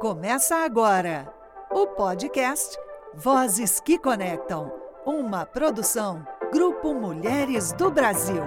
Começa agora o podcast Vozes que Conectam, uma produção Grupo Mulheres do Brasil.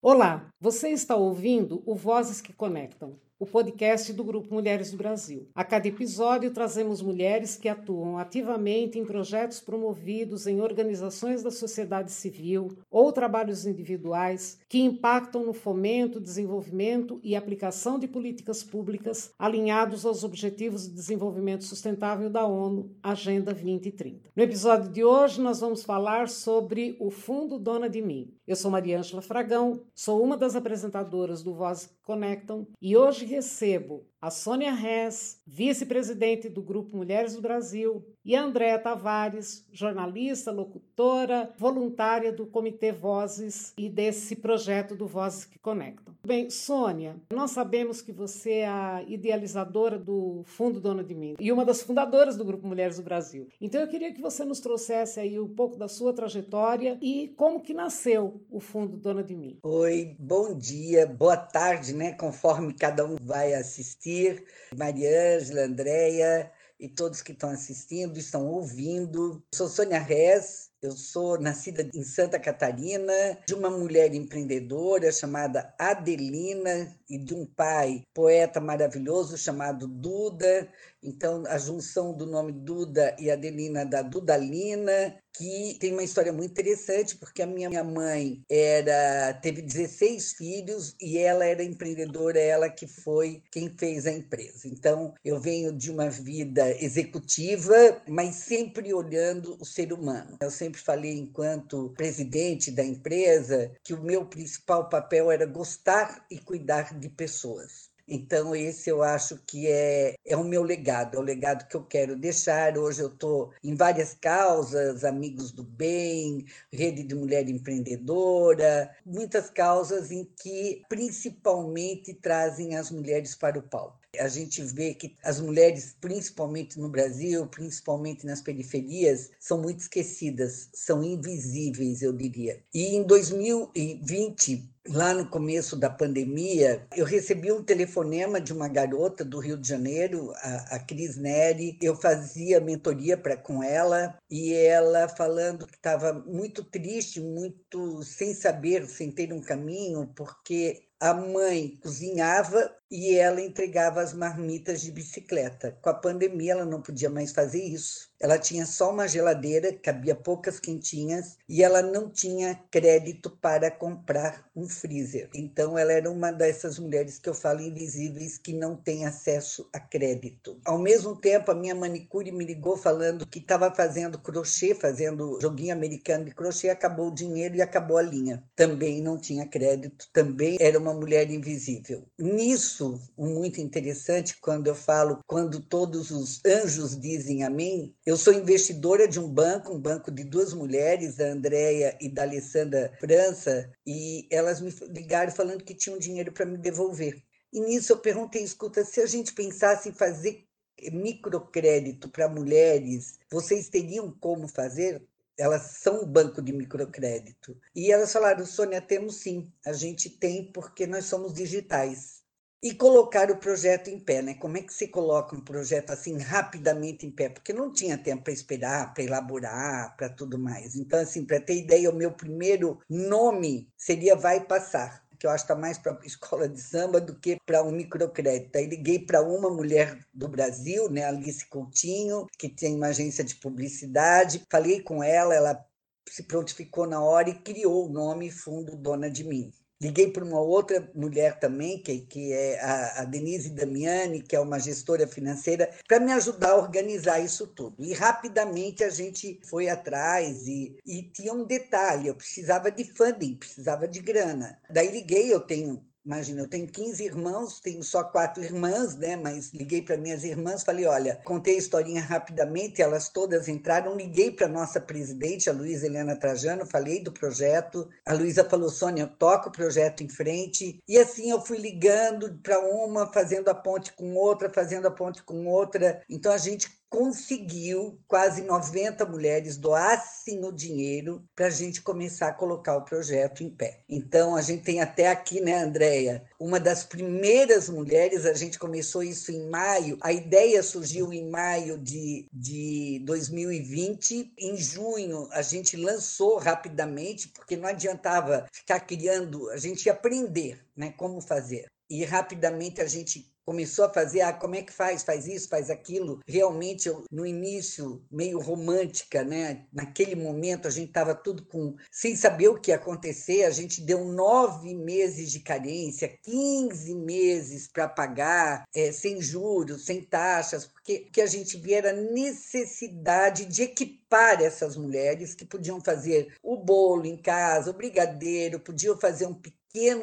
Olá, você está ouvindo o Vozes que Conectam o podcast do Grupo Mulheres do Brasil. A cada episódio, trazemos mulheres que atuam ativamente em projetos promovidos em organizações da sociedade civil ou trabalhos individuais que impactam no fomento, desenvolvimento e aplicação de políticas públicas alinhados aos Objetivos de Desenvolvimento Sustentável da ONU, Agenda 2030. No episódio de hoje, nós vamos falar sobre o Fundo Dona de Mim. Eu sou Maria Ângela Fragão, sou uma das apresentadoras do Voz Conectam. E hoje recebo a Sônia Rez, vice-presidente do Grupo Mulheres do Brasil, e a Andréa Tavares, jornalista, locutora, voluntária do Comitê Vozes e desse projeto do Vozes que Conectam. Bem, Sônia, nós sabemos que você é a idealizadora do Fundo Dona de Mim e uma das fundadoras do Grupo Mulheres do Brasil. Então eu queria que você nos trouxesse aí um pouco da sua trajetória e como que nasceu o Fundo Dona de Mim. Oi, bom dia, boa tarde, né? Conforme cada um vai assistir assistir, Mariângela, Andréia e todos que estão assistindo, estão ouvindo. Sou Sônia Rez, eu sou nascida em Santa Catarina, de uma mulher empreendedora chamada Adelina e de um pai poeta maravilhoso chamado Duda. Então, a junção do nome Duda e Adelina da Dudalina, que tem uma história muito interessante, porque a minha mãe era teve 16 filhos e ela era empreendedora, ela que foi quem fez a empresa. Então, eu venho de uma vida executiva, mas sempre olhando o ser humano. Eu sempre falei, enquanto presidente da empresa, que o meu principal papel era gostar e cuidar de pessoas. Então, esse eu acho que é, é o meu legado, é o legado que eu quero deixar. Hoje eu estou em várias causas, Amigos do Bem, Rede de Mulher Empreendedora, muitas causas em que principalmente trazem as mulheres para o palco. A gente vê que as mulheres, principalmente no Brasil, principalmente nas periferias, são muito esquecidas, são invisíveis, eu diria. E em 2020, lá no começo da pandemia, eu recebi um telefonema de uma garota do Rio de Janeiro, a, a Cris Neri. Eu fazia mentoria para com ela e ela falando que estava muito triste, muito sem saber, sem ter um caminho, porque a mãe cozinhava e ela entregava as marmitas de bicicleta. Com a pandemia, ela não podia mais fazer isso. Ela tinha só uma geladeira, cabia poucas quentinhas, e ela não tinha crédito para comprar um freezer. Então, ela era uma dessas mulheres que eu falo invisíveis que não tem acesso a crédito. Ao mesmo tempo, a minha manicure me ligou falando que estava fazendo crochê, fazendo joguinho americano de crochê, acabou o dinheiro e acabou a linha. Também não tinha crédito, também era uma mulher invisível. Nisso, isso muito interessante quando eu falo, quando todos os anjos dizem amém. Eu sou investidora de um banco, um banco de duas mulheres, a Andréia e da Alessandra França, e elas me ligaram falando que tinham dinheiro para me devolver. E nisso eu perguntei, escuta, se a gente pensasse em fazer microcrédito para mulheres, vocês teriam como fazer? Elas são um banco de microcrédito. E elas falaram, Sônia, temos sim, a gente tem porque nós somos digitais e colocar o projeto em pé, né? Como é que se coloca um projeto assim rapidamente em pé? Porque não tinha tempo para esperar, para elaborar, para tudo mais. Então, assim, para ter ideia, o meu primeiro nome seria Vai Passar, que eu acho que está mais para escola de samba do que para um microcrédito. Aí liguei para uma mulher do Brasil, né, Alice Coutinho, que tem uma agência de publicidade. Falei com ela, ela se prontificou na hora e criou o nome Fundo Dona de Mim. Liguei para uma outra mulher também, que, que é a, a Denise Damiani, que é uma gestora financeira, para me ajudar a organizar isso tudo. E rapidamente a gente foi atrás e, e tinha um detalhe: eu precisava de funding, precisava de grana. Daí liguei, eu tenho Imagina, eu tenho 15 irmãos, tenho só quatro irmãs, né? Mas liguei para minhas irmãs, falei: olha, contei a historinha rapidamente, elas todas entraram. Liguei para nossa presidente, a Luísa Helena Trajano, falei do projeto. A Luísa falou: Sônia, eu toco o projeto em frente. E assim eu fui ligando para uma, fazendo a ponte com outra, fazendo a ponte com outra. Então a gente conseguiu quase 90 mulheres doassem o dinheiro para a gente começar a colocar o projeto em pé. Então, a gente tem até aqui, né, Andréia, uma das primeiras mulheres, a gente começou isso em maio, a ideia surgiu em maio de, de 2020, em junho a gente lançou rapidamente, porque não adiantava ficar criando, a gente ia aprender né, como fazer. E rapidamente a gente começou a fazer, ah, como é que faz? Faz isso, faz aquilo. Realmente, eu, no início, meio romântica, né? Naquele momento, a gente estava tudo com. sem saber o que ia acontecer. A gente deu nove meses de carência, 15 meses para pagar, é, sem juros, sem taxas, porque que a gente via era necessidade de equipar essas mulheres que podiam fazer o bolo em casa, o brigadeiro, podiam fazer um pequeno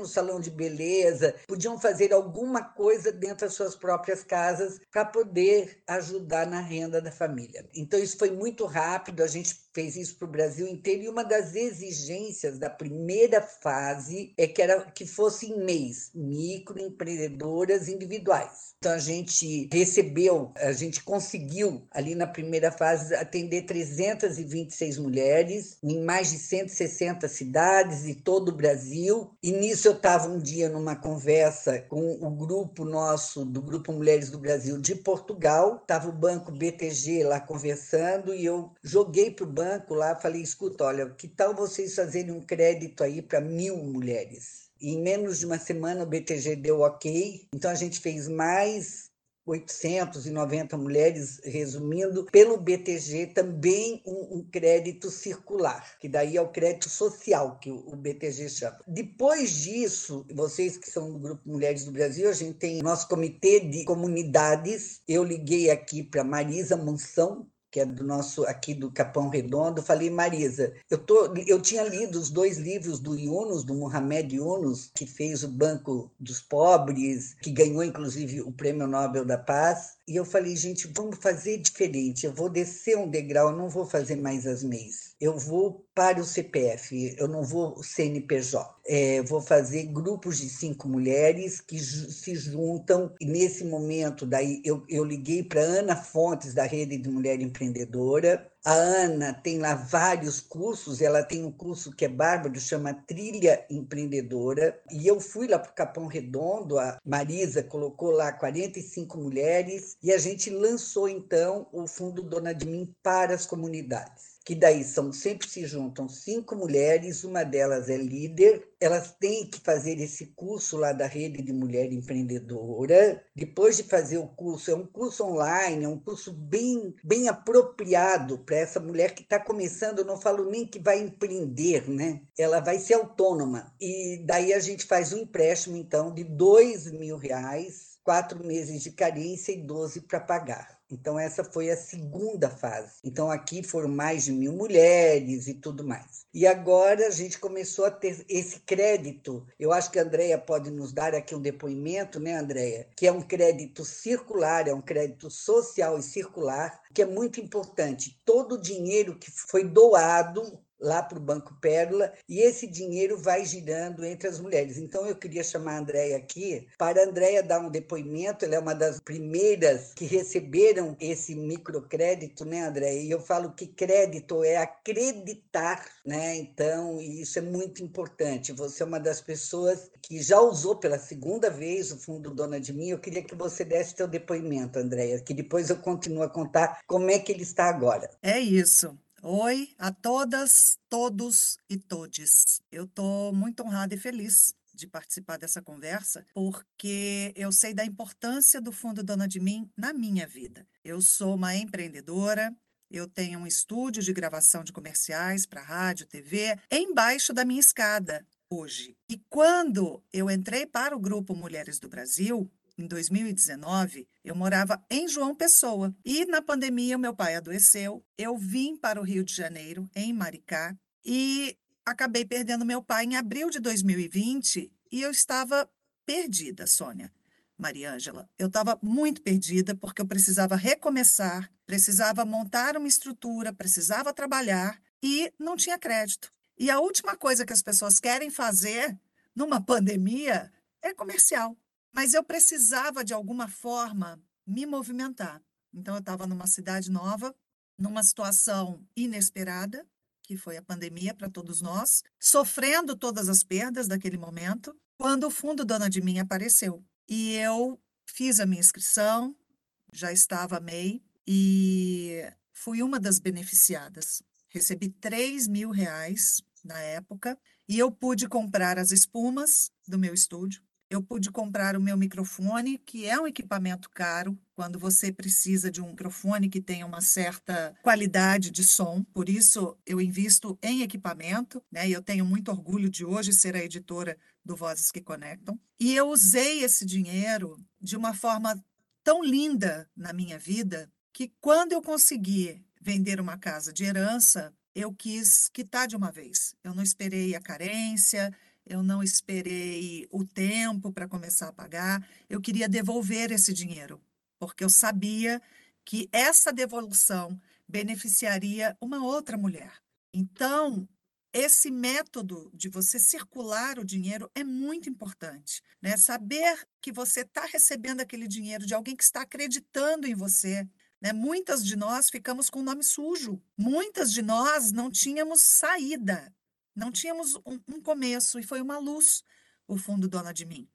salão de beleza, podiam fazer alguma coisa dentro das suas próprias casas para poder ajudar na renda da família. Então, isso foi muito rápido, a gente fez isso para o Brasil inteiro e uma das exigências da primeira fase é que era que fossem MEIs, microempreendedoras individuais. Então a gente recebeu, a gente conseguiu ali na primeira fase atender 326 mulheres em mais de 160 cidades e todo o Brasil. E nisso eu estava um dia numa conversa com o grupo nosso do grupo Mulheres do Brasil de Portugal, estava o banco BTG lá conversando e eu joguei para o banco lá, falei, escuta, olha, que tal vocês fazerem um crédito aí para mil mulheres? Em menos de uma semana o BTG deu ok, então a gente fez mais 890 mulheres, resumindo, pelo BTG também um, um, crédito circular, que daí é o crédito social que o, o, BTG chama. Depois disso, vocês que são do Grupo Mulheres do Brasil, a gente tem nosso comitê de comunidades. Eu liguei aqui para Marisa Monção, que é do nosso aqui do Capão Redondo, falei, Marisa, eu, tô, eu tinha lido os dois livros do Yunus, do Mohamed Yunus, que fez o Banco dos Pobres, que ganhou inclusive o Prêmio Nobel da Paz, e eu falei, gente, vamos fazer diferente, eu vou descer um degrau, eu não vou fazer mais as MEIs, eu vou para o CPF, eu não vou CNPJ. É, vou fazer grupos de cinco mulheres que se juntam, e nesse momento, daí eu, eu liguei para Ana Fontes, da Rede de Mulher Empreendedora, a Ana tem lá vários cursos, ela tem um curso que é bárbaro, chama Trilha Empreendedora, e eu fui lá para o Capão Redondo, a Marisa colocou lá 45 mulheres, e a gente lançou então o Fundo Dona de Mim para as comunidades que daí são sempre se juntam cinco mulheres, uma delas é líder, elas têm que fazer esse curso lá da rede de mulher empreendedora. Depois de fazer o curso, é um curso online, é um curso bem, bem apropriado para essa mulher que está começando. Eu não falo nem que vai empreender, né? Ela vai ser autônoma. E daí a gente faz um empréstimo, então, de dois mil reais, quatro meses de carência e 12 para pagar. Então, essa foi a segunda fase. Então, aqui foram mais de mil mulheres e tudo mais. E agora a gente começou a ter esse crédito. Eu acho que a Andrea pode nos dar aqui um depoimento, né, Andrea? Que é um crédito circular, é um crédito social e circular, que é muito importante. Todo o dinheiro que foi doado lá para o Banco Pérola e esse dinheiro vai girando entre as mulheres. Então eu queria chamar a Andréia aqui para a Andréia dar um depoimento, ela é uma das primeiras que receberam esse microcrédito, né, Andréia? E eu falo que crédito é acreditar, né? Então, isso é muito importante. Você é uma das pessoas que já usou pela segunda vez o Fundo Dona de Mim. Eu queria que você desse seu depoimento, Andréia, que depois eu continuo a contar como é que ele está agora. É isso. Oi a todas, todos e todes. Eu estou muito honrada e feliz de participar dessa conversa, porque eu sei da importância do Fundo Dona de Mim na minha vida. Eu sou uma empreendedora, eu tenho um estúdio de gravação de comerciais para rádio, TV, embaixo da minha escada hoje. E quando eu entrei para o grupo Mulheres do Brasil, em 2019, eu morava em João Pessoa. E na pandemia, meu pai adoeceu. Eu vim para o Rio de Janeiro, em Maricá, e acabei perdendo meu pai em abril de 2020 e eu estava perdida, Sônia. Mariângela, eu estava muito perdida porque eu precisava recomeçar, precisava montar uma estrutura, precisava trabalhar e não tinha crédito. E a última coisa que as pessoas querem fazer numa pandemia é comercial. Mas eu precisava, de alguma forma, me movimentar. Então, eu estava numa cidade nova, numa situação inesperada, que foi a pandemia para todos nós, sofrendo todas as perdas daquele momento, quando o Fundo Dona de Mim apareceu. E eu fiz a minha inscrição, já estava MEI, e fui uma das beneficiadas. Recebi 3 mil reais na época, e eu pude comprar as espumas do meu estúdio, eu pude comprar o meu microfone, que é um equipamento caro, quando você precisa de um microfone que tenha uma certa qualidade de som. Por isso, eu invisto em equipamento, né? E eu tenho muito orgulho de hoje ser a editora do Vozes que Conectam. E eu usei esse dinheiro de uma forma tão linda na minha vida que quando eu consegui vender uma casa de herança, eu quis quitar de uma vez. Eu não esperei a carência, eu não esperei o tempo para começar a pagar, eu queria devolver esse dinheiro, porque eu sabia que essa devolução beneficiaria uma outra mulher. Então, esse método de você circular o dinheiro é muito importante. Né? Saber que você está recebendo aquele dinheiro de alguém que está acreditando em você. Né? Muitas de nós ficamos com o nome sujo. Muitas de nós não tínhamos saída não tínhamos um, um começo e foi uma luz o fundo Dona de Mim.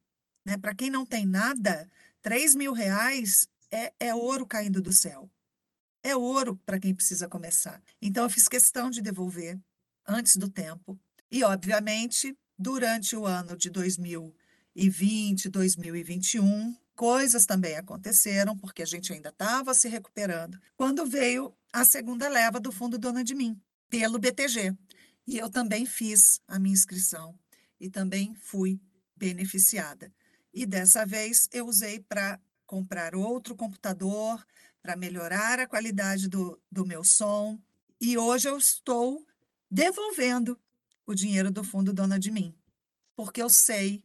Né? Para quem não tem nada, 3 mil reais é, é ouro caindo do céu. É ouro para quem precisa começar. Então, eu fiz questão de devolver antes do tempo. E, obviamente, durante o ano de 2020, 2021, coisas também aconteceram, porque a gente ainda estava se recuperando, quando veio a segunda leva do Fundo Dona de Mim, pelo BTG. E eu também fiz a minha inscrição e também fui beneficiada. E dessa vez eu usei para comprar outro computador, para melhorar a qualidade do, do meu som. E hoje eu estou devolvendo o dinheiro do fundo Dona de Mim, porque eu sei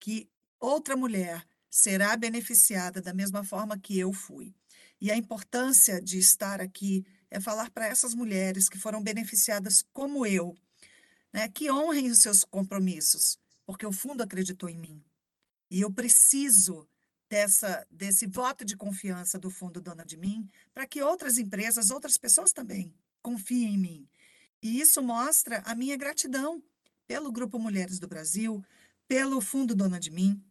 que outra mulher será beneficiada da mesma forma que eu fui. E a importância de estar aqui é falar para essas mulheres que foram beneficiadas como eu, né, que honrem os seus compromissos, porque o fundo acreditou em mim. E eu preciso dessa desse voto de confiança do fundo Dona de Mim, para que outras empresas, outras pessoas também confiem em mim. E isso mostra a minha gratidão pelo Grupo Mulheres do Brasil, pelo Fundo Dona de Mim,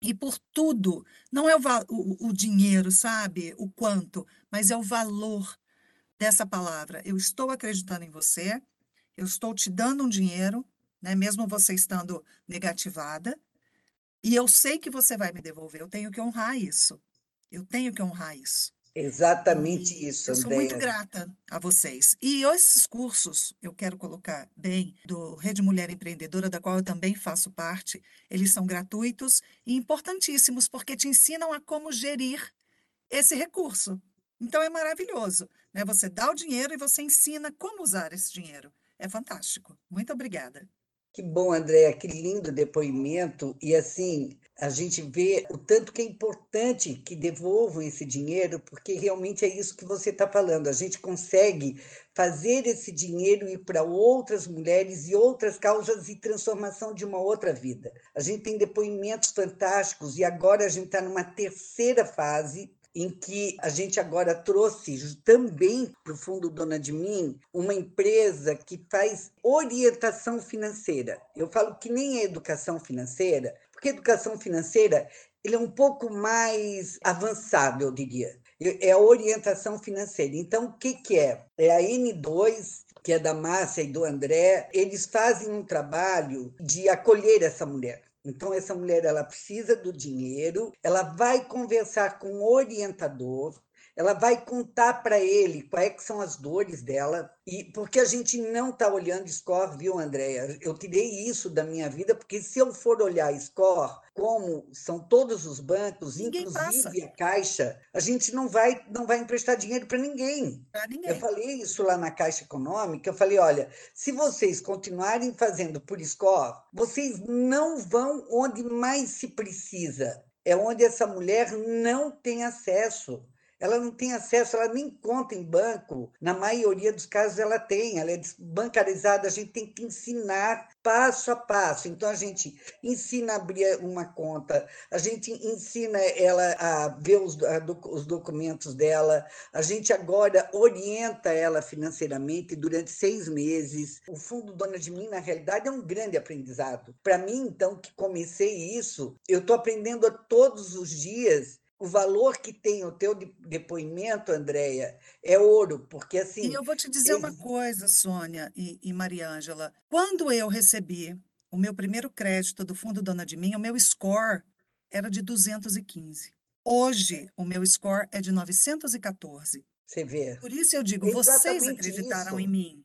e por tudo. Não é o, o, o, dinheiro, sabe? O quanto, mas é o valor dessa palavra. Eu estou acreditando em você, eu estou te dando um dinheiro, né, mesmo você estando negativada, e eu sei que você vai me devolver. Eu tenho que honrar isso. Eu tenho que honrar isso. Exatamente e isso, Eu sou muito grata a vocês. E esses cursos, eu quero colocar bem, do Rede Mulher Empreendedora, da qual eu também faço parte, eles são gratuitos e importantíssimos, porque te ensinam a como gerir esse recurso. Então é maravilhoso, né? Você dá o dinheiro e você ensina como usar esse dinheiro. É fantástico. Muito obrigada. Que bom, Andréa, que lindo depoimento. E assim, a gente vê o tanto que é importante que devolvam esse dinheiro, porque realmente é isso que você está falando. A gente consegue fazer esse dinheiro ir para outras mulheres e outras causas e transformação de uma outra vida. A gente tem depoimentos fantásticos e agora a gente está numa terceira fase em que a gente agora trouxe também para o Fundo Dona de Mim uma empresa que faz orientação financeira. Eu falo que nem é educação financeira, porque educação financeira ele é um pouco mais avançado, eu diria. É a orientação financeira. Então, o que, que é? É a N2, que é da Márcia e do André, eles fazem um trabalho de acolher essa mulher. Então, essa mulher ela precisa do dinheiro, ela vai conversar com o orientador, ela vai contar para ele quais são as dores dela, e porque a gente não está olhando score, viu, Andréia? Eu tirei isso da minha vida, porque se eu for olhar score, como são todos os bancos, ninguém inclusive passa. a Caixa, a gente não vai, não vai emprestar dinheiro para ninguém. ninguém. Eu falei isso lá na Caixa Econômica, eu falei, olha, se vocês continuarem fazendo por score, vocês não vão onde mais se precisa. É onde essa mulher não tem acesso ela não tem acesso, ela nem conta em banco. Na maioria dos casos ela tem, ela é bancarizada, a gente tem que ensinar passo a passo. Então a gente ensina a abrir uma conta, a gente ensina ela a ver os, a, os documentos dela, a gente agora orienta ela financeiramente durante seis meses. O Fundo Dona de Mim, na realidade, é um grande aprendizado. Para mim, então, que comecei isso, eu estou aprendendo todos os dias o valor que tem o teu depoimento, Andréia, é ouro, porque assim. E eu vou te dizer uma coisa, Sônia e, e Maria Ângela. Quando eu recebi o meu primeiro crédito do Fundo Dona de Mim, o meu score era de 215. Hoje, o meu score é de 914. Você vê. Por isso eu digo, vocês acreditaram isso. em mim.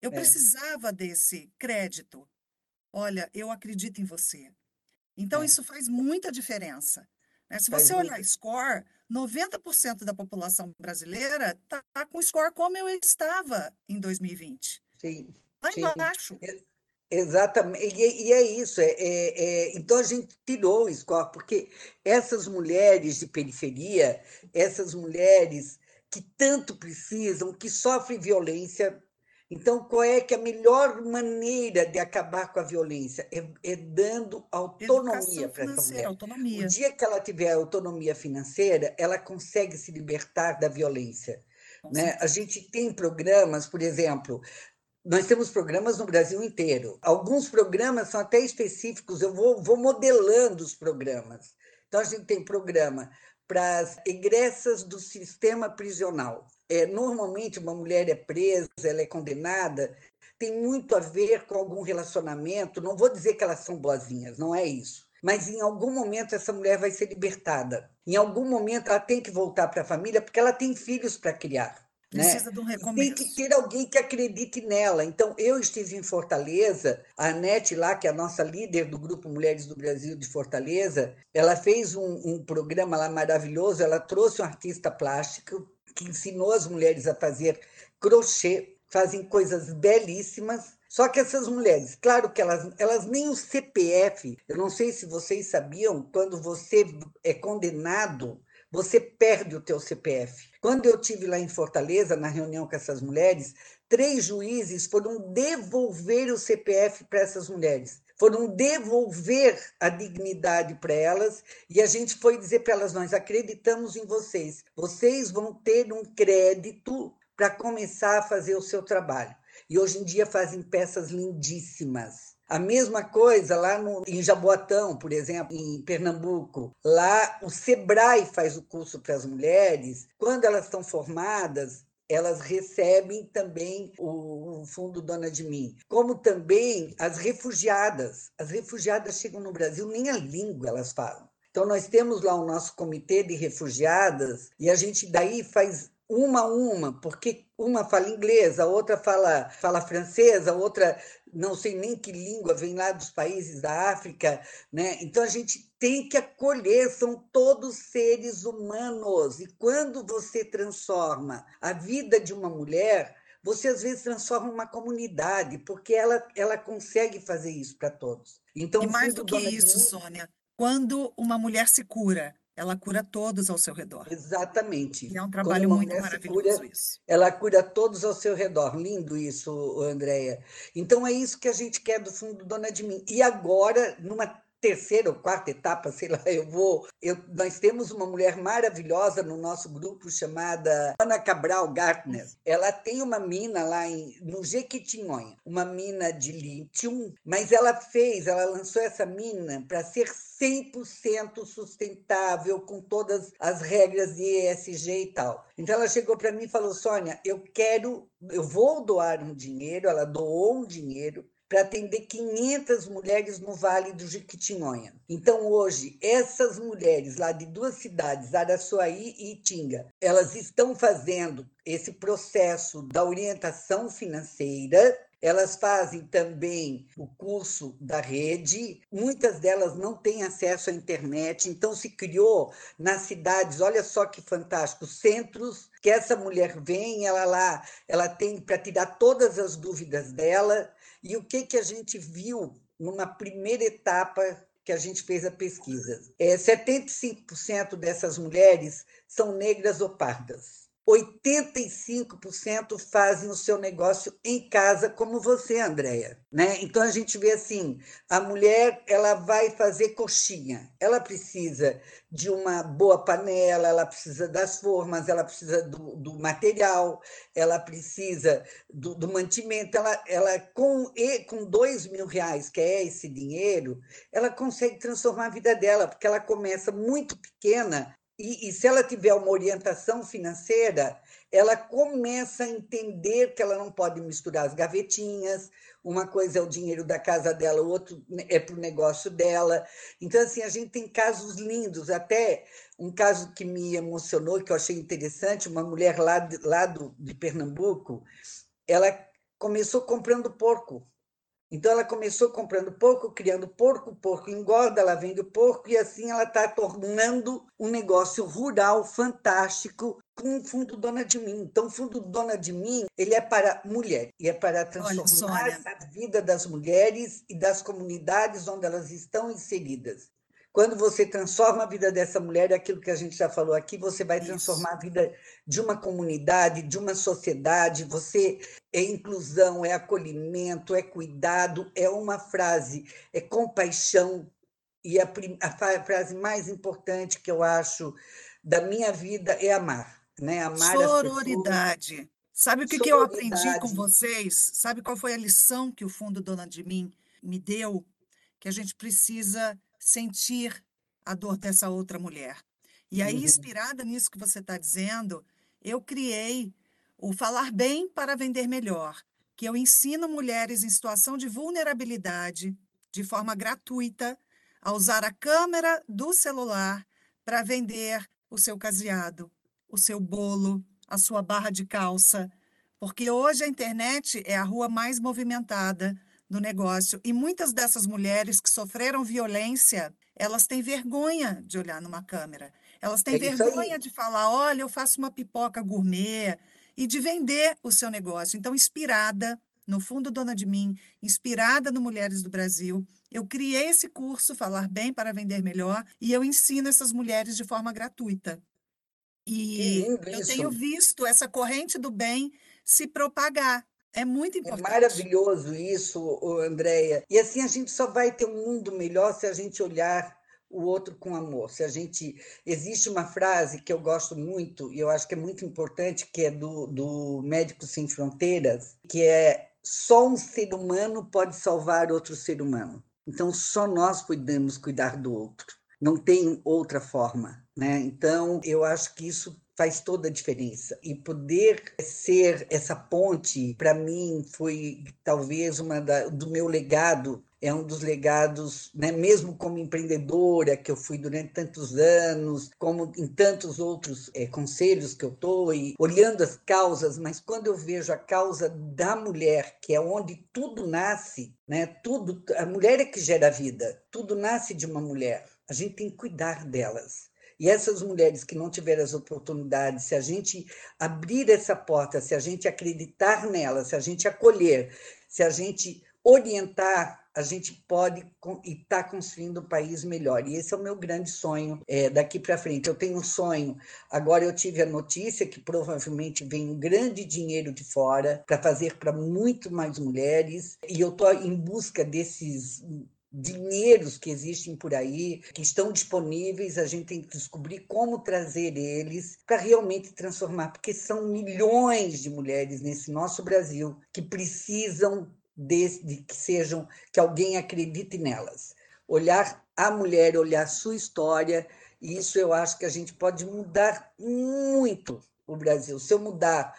Eu é. precisava desse crédito. Olha, eu acredito em você. Então, é. isso faz muita diferença. Né? Se você olhar score, 90% da população brasileira está com score como eu estava em 2020. Sim. Lá sim. embaixo. Exatamente, e, é isso. É, é, é, então a gente tirou o score, porque essas mulheres de periferia, essas mulheres que tanto precisam, que sofrem violência então, qual é que é a melhor maneira de acabar com a violência? É, é dando autonomia para essa mulher. Autonomia. O dia que ela tiver autonomia financeira, ela consegue se libertar da violência. né? A gente tem programas, por exemplo, nós temos programas no Brasil inteiro. Alguns programas são até específicos, eu vou, vou modelando os programas. Então, a gente tem programa para as egressas do sistema prisional é, normalmente uma mulher é presa, ela é condenada, tem muito a ver com algum relacionamento. Não vou dizer que elas são boazinhas, não é isso. Mas em algum momento essa mulher vai ser libertada. Em algum momento ela tem que voltar para a família porque ela tem filhos para criar. Né? Precisa né? de um recomeço. Tem que ter alguém que acredite nela. Então, eu estive em Fortaleza, a Anete lá, que é a nossa líder do Grupo Mulheres do Brasil de Fortaleza, ela fez um, um programa lá maravilhoso, ela trouxe um artista plástico que ensinou as mulheres a fazer crochê, fazem coisas belíssimas. Só que essas mulheres, claro que elas, elas nem o CPF, eu não sei se vocês sabiam, quando você é condenado, você perde o teu CPF. Quando eu tive lá em Fortaleza, na reunião com essas mulheres, três juízes foram devolver o CPF para essas mulheres foram devolver a dignidade para elas e a gente foi dizer para elas: nós acreditamos em vocês, vocês vão ter um crédito para começar a fazer o seu trabalho. E hoje em dia fazem peças lindíssimas. A mesma coisa lá no, em Jaboatão, por exemplo, em Pernambuco. Lá o Sebrae faz o curso para as mulheres. Quando elas estão formadas, elas recebem também o, Fundo Dona de Mim, como também as refugiadas. As refugiadas chegam no Brasil, nem a língua elas falam. Então, nós temos lá o nosso comitê de refugiadas e a gente daí faz uma a uma, porque uma fala inglês, a outra fala, fala francesa, a outra não sei nem que língua vem lá dos países da África, né? Então a gente tem que acolher, são todos seres humanos. E quando você transforma a vida de uma mulher, você às vezes transforma uma comunidade, porque ela, ela consegue fazer isso para todos. Então, e mais do que isso, Sônia, quando uma mulher se cura, ela cura todos ao seu redor. Exatamente. E é um trabalho muito maravilhoso cura, isso. Ela cura todos ao seu redor. Lindo isso, Andréia. Então é isso que a gente quer do fundo Dona de Mim. E agora, numa terceira ou quarta etapa, sei lá, eu vou. Eu, nós temos uma mulher maravilhosa no nosso grupo chamada Ana Cabral Gartner. Ela tem uma mina lá em, no Jequitinhonha, uma mina de lítio, mas ela fez, ela lançou essa mina para ser 100% sustentável com todas as regras de ESG e tal. Então ela chegou para mim e falou: Sônia, eu quero, eu vou doar um dinheiro. Ela doou um dinheiro para atender 500 mulheres no Vale do Jequitinhonha. Então, hoje, essas mulheres lá de duas cidades, Araçuaí e Itinga, elas estão fazendo esse processo da orientação financeira. Elas fazem também o curso da rede, muitas delas não têm acesso à internet, então se criou nas cidades, olha só que fantástico, centros que essa mulher vem, ela lá, ela tem para tirar todas as dúvidas dela, e o que, que a gente viu numa primeira etapa que a gente fez a pesquisa. É, 75% dessas mulheres são negras ou pardas. 85% fazem o seu negócio em casa, como você, Andréia. Né? Então a gente vê assim: a mulher ela vai fazer coxinha, ela precisa de uma boa panela, ela precisa das formas, ela precisa do, do material, ela precisa do, do, mantimento. Ela, ela com, e, com dois mil reais, que é esse dinheiro, ela consegue transformar a vida dela, porque ela começa muito pequena e, e, se ela tiver uma orientação financeira, ela começa a entender que ela não pode misturar as gavetinhas, uma coisa é o dinheiro da casa dela, o outro é para o negócio dela. Então, assim, a gente tem casos lindos, até um caso que me emocionou, que eu achei interessante, uma mulher lá, lá do, de Pernambuco, ela começou comprando porco então, ela começou comprando porco, criando porco, porco engorda, ela vende porco, e assim ela está tornando um negócio rural fantástico com o Fundo Dona de Mim. Então, o Fundo Dona de Mim ele é para mulher, e é para transformar a vida das mulheres e das comunidades onde elas estão inseridas. Quando você transforma a vida dessa mulher, é aquilo que a gente já falou aqui, você vai transformar Isso. a vida de uma comunidade, de uma sociedade. Você é inclusão, é acolhimento, é cuidado, é uma frase, é compaixão. E a, a frase mais importante que eu acho da minha vida é amar. Né? Amar Sororidade. Sabe o que, que eu aprendi com vocês? Sabe qual foi a lição que o Fundo Dona de Mim me deu? Que a gente precisa sentir a dor dessa outra mulher. E aí, uhum. inspirada nisso que você está dizendo, eu criei o Falar Bem para Vender Melhor, que eu ensino mulheres em situação de vulnerabilidade, de forma gratuita, a usar a câmera do celular para vender o seu caseado, o seu bolo, a sua barra de calça, porque hoje a internet é a rua mais movimentada no negócio. E muitas dessas mulheres que sofreram violência, elas têm vergonha de olhar numa câmera. Elas têm é vergonha de falar: olha, eu faço uma pipoca gourmet e de vender o seu negócio. Então, inspirada, no fundo, dona de mim, inspirada no Mulheres do Brasil, eu criei esse curso, Falar Bem para Vender Melhor, e eu ensino essas mulheres de forma gratuita. E eu tenho visto essa corrente do bem se propagar. É muito é importante. É maravilhoso isso, Andréia. E assim a gente só vai ter um mundo melhor se a gente olhar o outro com amor. Se a gente existe uma frase que eu gosto muito e eu acho que é muito importante que é do, do Médicos Sem Fronteiras, que é só um ser humano pode salvar outro ser humano. Então só nós podemos cuidar do outro. Não tem outra forma, né? Então eu acho que isso faz toda a diferença. E poder ser essa ponte, para mim, foi talvez uma da, do meu legado é um dos legados, né, mesmo como empreendedora, que eu fui durante tantos anos, como em tantos outros é, conselhos que eu estou, e olhando as causas, mas quando eu vejo a causa da mulher, que é onde tudo nasce, né, tudo, a mulher é que gera a vida, tudo nasce de uma mulher, a gente tem que cuidar delas. E essas mulheres que não tiveram as oportunidades, se a gente abrir essa porta, se a gente acreditar nela, se a gente acolher, se a gente orientar, a gente pode estar tá construindo um país melhor. E esse é o meu grande sonho é, daqui para frente. Eu tenho um sonho. Agora eu tive a notícia que provavelmente vem um grande dinheiro de fora para fazer para muito mais mulheres. E eu estou em busca desses dinheiros que existem por aí, que estão disponíveis, a gente tem que descobrir como trazer eles para realmente transformar, porque são milhões de mulheres nesse nosso Brasil que precisam de, de que sejam, que alguém acredite nelas. Olhar a mulher, olhar sua história, e isso eu acho que a gente pode mudar muito o Brasil. Se eu mudar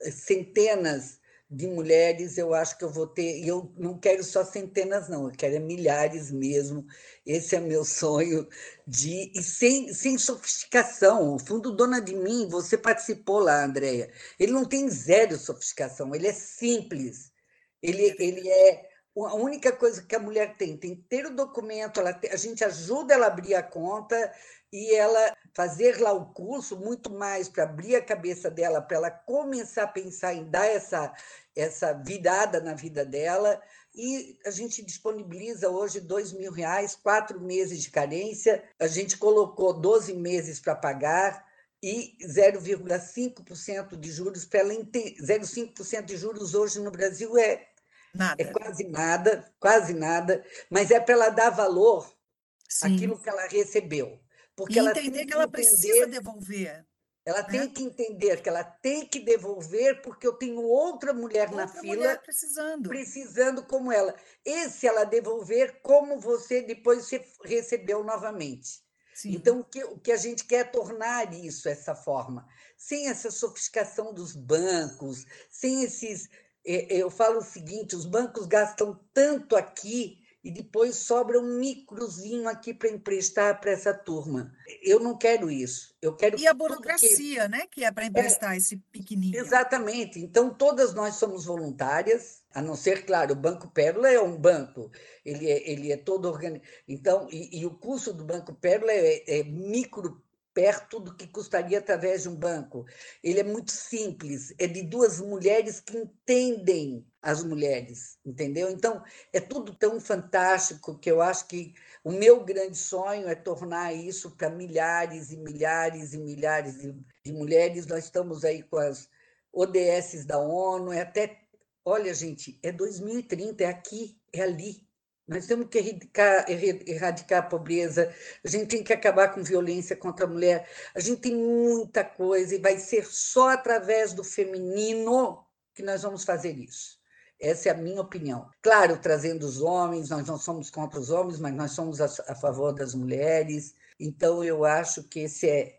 centenas de mulheres, eu acho que eu vou ter. E eu não quero só centenas, não, eu quero é milhares mesmo. Esse é meu sonho de. E sem, sem sofisticação. O Fundo Dona de Mim, você participou lá, Andréia. Ele não tem zero sofisticação, ele é simples. Ele, ele é a única coisa que a mulher tem, tem que ter o documento, ela tem, a gente ajuda ela a abrir a conta e ela fazer lá o curso muito mais para abrir a cabeça dela, para ela começar a pensar em dar essa, essa virada na vida dela. E a gente disponibiliza hoje dois mil reais, quatro meses de carência. A gente colocou 12 meses para pagar e 0,5% de juros para ela 0,5% de juros hoje no Brasil é nada. é quase nada, quase nada, mas é para ela dar valor Sim. àquilo que ela recebeu. Porque e ela entender que ela entender, precisa devolver. Ela né? tem que entender que ela tem que devolver porque eu tenho outra mulher outra na fila mulher precisando. precisando como ela. E se ela devolver, como você depois recebeu novamente. Sim. Então, o que, o que a gente quer é tornar isso, essa forma, sem essa sofisticação dos bancos, sem esses. É, é, eu falo o seguinte: os bancos gastam tanto aqui e depois sobra um microzinho aqui para emprestar para essa turma. Eu não quero isso. Eu quero e a burocracia, que... né, que é para emprestar é, esse pequenininho. Exatamente. Então todas nós somos voluntárias, a não ser, claro, o Banco Pérola é um banco. Ele é, ele é todo organizado. Então, e, e, o custo do Banco Pérola é, é micro perto do que custaria através de um banco. Ele é muito simples, é de duas mulheres que entendem as mulheres, entendeu? Então, é tudo tão fantástico que eu acho que o meu grande sonho é tornar isso para milhares e milhares e milhares de, de mulheres. Nós estamos aí com as ODS da ONU, é até, olha, gente, é 2030, é aqui, é ali, nós temos que erradicar, erradicar a pobreza, a gente tem que acabar com violência contra a mulher, a gente tem muita coisa e vai ser só através do feminino que nós vamos fazer isso. Essa é a minha opinião. Claro, trazendo os homens, nós não somos contra os homens, mas nós somos a, a favor das mulheres. Então, eu acho que esse é,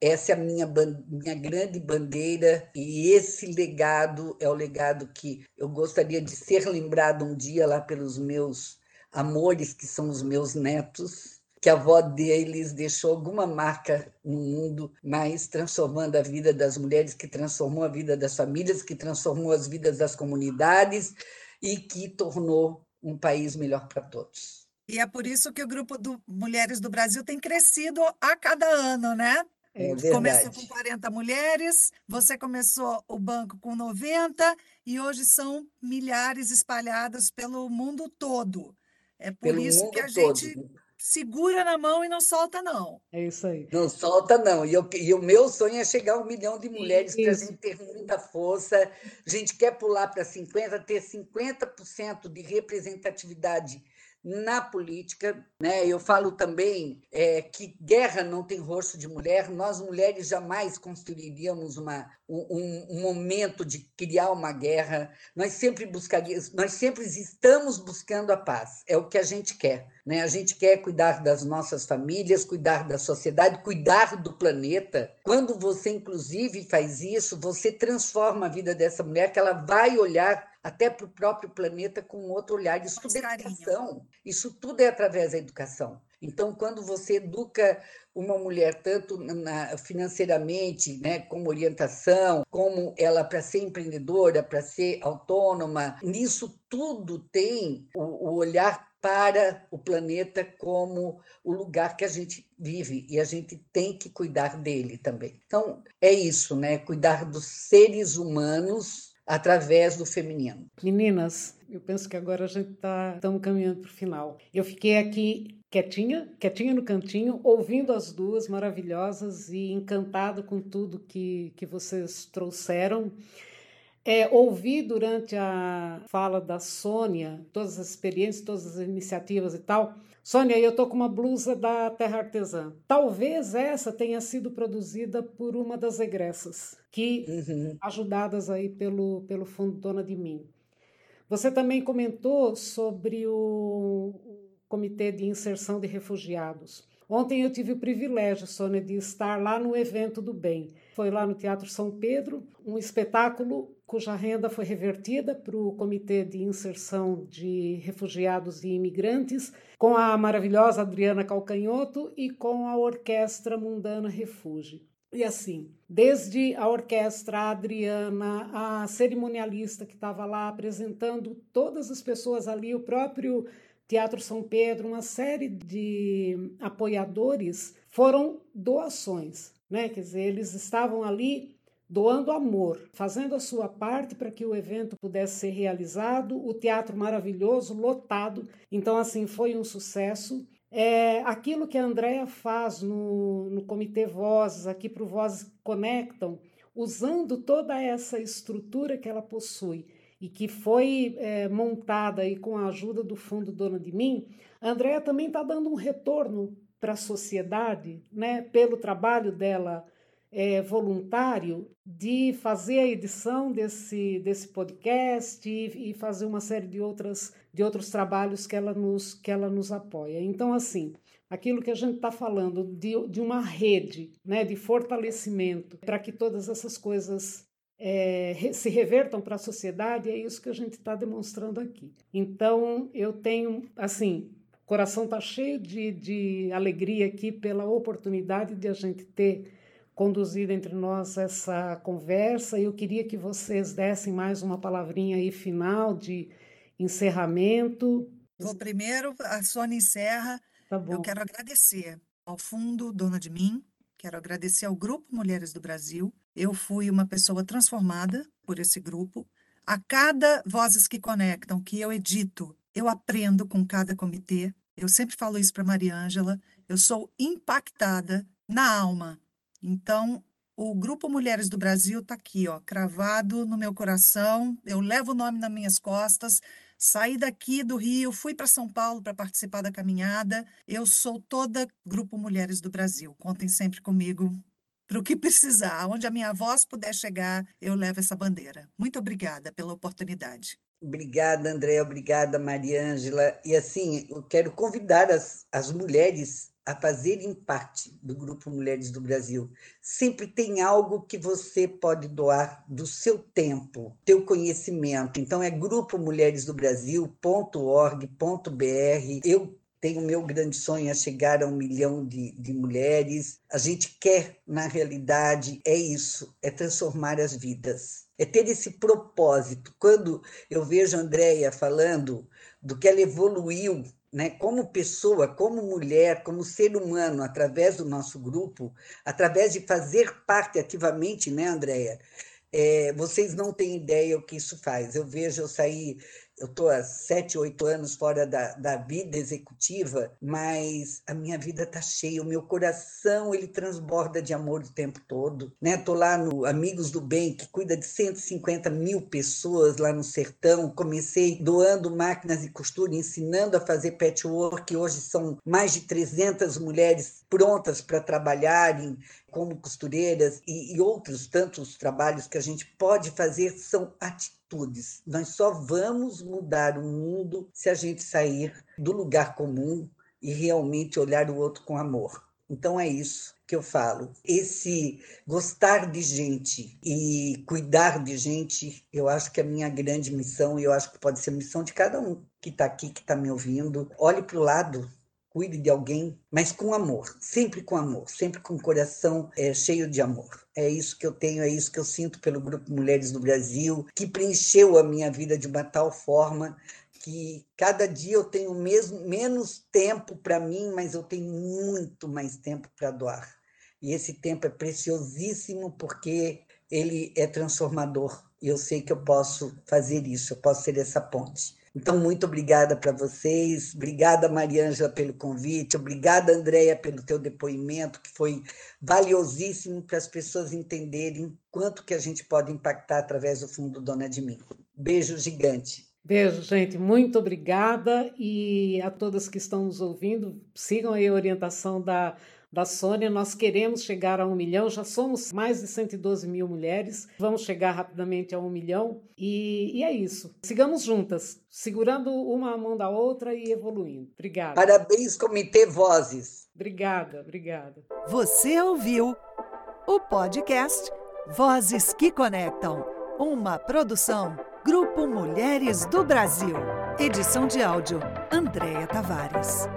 essa é a minha, minha grande bandeira e esse legado é o legado que eu gostaria de ser lembrado um dia lá pelos meus amores que são os meus netos, que a avó deles deixou alguma marca no mundo, mas transformando a vida das mulheres, que transformou a vida das famílias, que transformou as vidas das comunidades e que tornou um país melhor para todos. E é por isso que o grupo do Mulheres do Brasil tem crescido a cada ano, né? É começou com 40 mulheres, você começou o banco com 90 e hoje são milhares espalhadas pelo mundo todo. É por Pelo isso que a todo. gente segura na mão e não solta, não. É isso aí. Não solta, não. E, eu, e o meu sonho é chegar a um milhão de mulheres para a gente ter muita força. A gente quer pular para 50%, ter 50% de representatividade na política. Né? Eu falo também é, que guerra não tem rosto de mulher, nós mulheres jamais construiríamos uma, um, um, momento de criar uma guerra, nós sempre buscaríamos, nós sempre estamos buscando a paz, é o que a gente quer. Né? A gente quer cuidar das nossas famílias, cuidar da sociedade, cuidar do planeta. Quando você, inclusive, faz isso, você transforma a vida dessa mulher, que ela vai olhar até para o próprio planeta com outro olhar. Isso tudo é educação. Isso tudo é através da educação. Então, quando você educa uma mulher tanto na, financeiramente, né, como orientação, como ela para ser empreendedora, para ser autônoma, nisso tudo tem o, o olhar para o planeta como o lugar que a gente vive e a gente tem que cuidar dele também. Então, é isso, né? Cuidar dos seres humanos através do feminino. Meninas, eu penso que agora a gente está estamos caminhando para o final. Eu fiquei aqui quietinha, quietinha no cantinho, ouvindo as duas maravilhosas e encantado com tudo que, que vocês trouxeram. É, ouvi durante a fala da Sônia todas as experiências, todas as iniciativas e tal. Sônia, eu estou com uma blusa da Terra Artesã. Talvez essa tenha sido produzida por uma das egressas, que uhum. ajudadas aí pelo, pelo Fundo Dona de Mim. Você também comentou sobre o Comitê de Inserção de Refugiados. Ontem eu tive o privilégio, Sônia, de estar lá no evento do bem. Foi lá no Teatro São Pedro, um espetáculo cuja renda foi revertida para o Comitê de Inserção de Refugiados e Imigrantes, com a maravilhosa Adriana Calcanhoto e com a Orquestra Mundana Refúgio. E assim, desde a orquestra, a Adriana, a cerimonialista que estava lá apresentando todas as pessoas ali, o próprio Teatro São Pedro, uma série de apoiadores, foram doações, né? Quer dizer, eles estavam ali doando amor, fazendo a sua parte para que o evento pudesse ser realizado, o teatro maravilhoso, lotado. Então, assim, foi um sucesso. É, aquilo que a Andrea faz no, no Comitê Vozes, aqui para o Vozes Conectam, usando toda essa estrutura que ela possui e que foi é, montada aí com a ajuda do Fundo Dona de Mim, a Andrea também está dando um retorno para a sociedade, né, pelo trabalho dela é, voluntário de fazer a edição desse, desse podcast e, e, fazer uma série de, outras, de outros trabalhos que ela nos, que ela nos apoia. Então, assim, aquilo que a gente está falando de, de uma rede né, de fortalecimento para que todas essas coisas é, se revertam para a sociedade, é isso que a gente está demonstrando aqui. Então, eu tenho, assim, coração está cheio de, de alegria aqui pela oportunidade de a gente ter conduzido entre nós essa conversa. Eu queria que vocês dessem mais uma palavrinha aí final de encerramento. Vou primeiro, a Sônia encerra. Tá Eu quero agradecer ao Fundo Dona de Mim, quero agradecer ao Grupo Mulheres do Brasil. Eu fui uma pessoa transformada por esse grupo. A cada Vozes que Conectam que eu edito, eu aprendo com cada comitê. Eu sempre falo isso para Maria Ângela. Eu sou impactada na alma então, o Grupo Mulheres do Brasil está aqui, ó, cravado no meu coração. Eu levo o nome nas minhas costas. Saí daqui do Rio, fui para São Paulo para participar da caminhada. Eu sou toda Grupo Mulheres do Brasil. Contem sempre comigo para o que precisar. Onde a minha voz puder chegar, eu levo essa bandeira. Muito obrigada pela oportunidade. Obrigada, André. Obrigada, Maria Ângela. E assim, eu quero convidar as, as mulheres a fazerem parte do Grupo Mulheres do Brasil. Sempre tem algo que você pode doar do seu tempo, teu conhecimento. Então é Grupo Mulheres do Brasil.org.br. Eu tenho o meu grande sonho é chegar a um milhão de, de mulheres. A gente quer, na realidade, é isso, é transformar as vidas. É ter esse propósito. Quando eu vejo a Andrea falando do que ela evoluiu né, como pessoa, como mulher, como ser humano, através do nosso grupo, através de fazer parte ativamente, né, Andréia? É, vocês não têm ideia o que isso faz. Eu vejo eu sair eu estou há sete, oito anos fora da, da vida executiva, mas a minha vida está cheia, o meu coração ele transborda de amor o tempo todo. Né? lá no Amigos do Bem, que cuida de 150 mil pessoas lá no sertão. Comecei doando máquinas de costura, ensinando a fazer patchwork. Hoje são mais de 300 mulheres prontas para trabalharem como costureiras e, e outros tantos trabalhos que a gente pode fazer são atitudes atitudes. Nós só vamos mudar o mundo se a gente sair do lugar comum e realmente olhar o outro com amor. Então é isso que eu falo. Esse gostar de gente e cuidar de gente, eu acho que é a minha grande missão e eu acho que pode ser a missão de cada um que está aqui, que está me ouvindo. Olhe para o lado cuide de alguém, mas com amor, sempre com amor, sempre com o coração é, cheio de amor. É isso que eu tenho, é isso que eu sinto pelo Grupo Mulheres do Brasil, que preencheu a minha vida de uma tal forma que cada dia eu tenho mesmo, menos tempo para mim, mas eu tenho muito mais tempo para doar. E esse tempo é preciosíssimo porque ele é transformador. E eu sei que eu posso fazer isso, eu posso ser essa ponte. Então, muito obrigada para vocês, obrigada, Mariângela, pelo convite, obrigada, Andréia, pelo teu depoimento, que foi valiosíssimo para as pessoas entenderem quanto que a gente pode impactar através do Fundo Dona de Mim. Beijo gigante. Beijo, gente. Muito obrigada. E a todas que estão nos ouvindo, sigam aí a orientação da da Sônia. Nós queremos chegar a um milhão, já somos mais de 112 mil mulheres, vamos chegar rapidamente a um milhão e, e é isso. Sigamos juntas, segurando uma mão da outra e evoluindo. Obrigada. Parabéns, Comitê Vozes. Obrigada, obrigada. Você ouviu o podcast Vozes que Conectam, uma produção Grupo Mulheres do Brasil. Edição de áudio Andréa Tavares.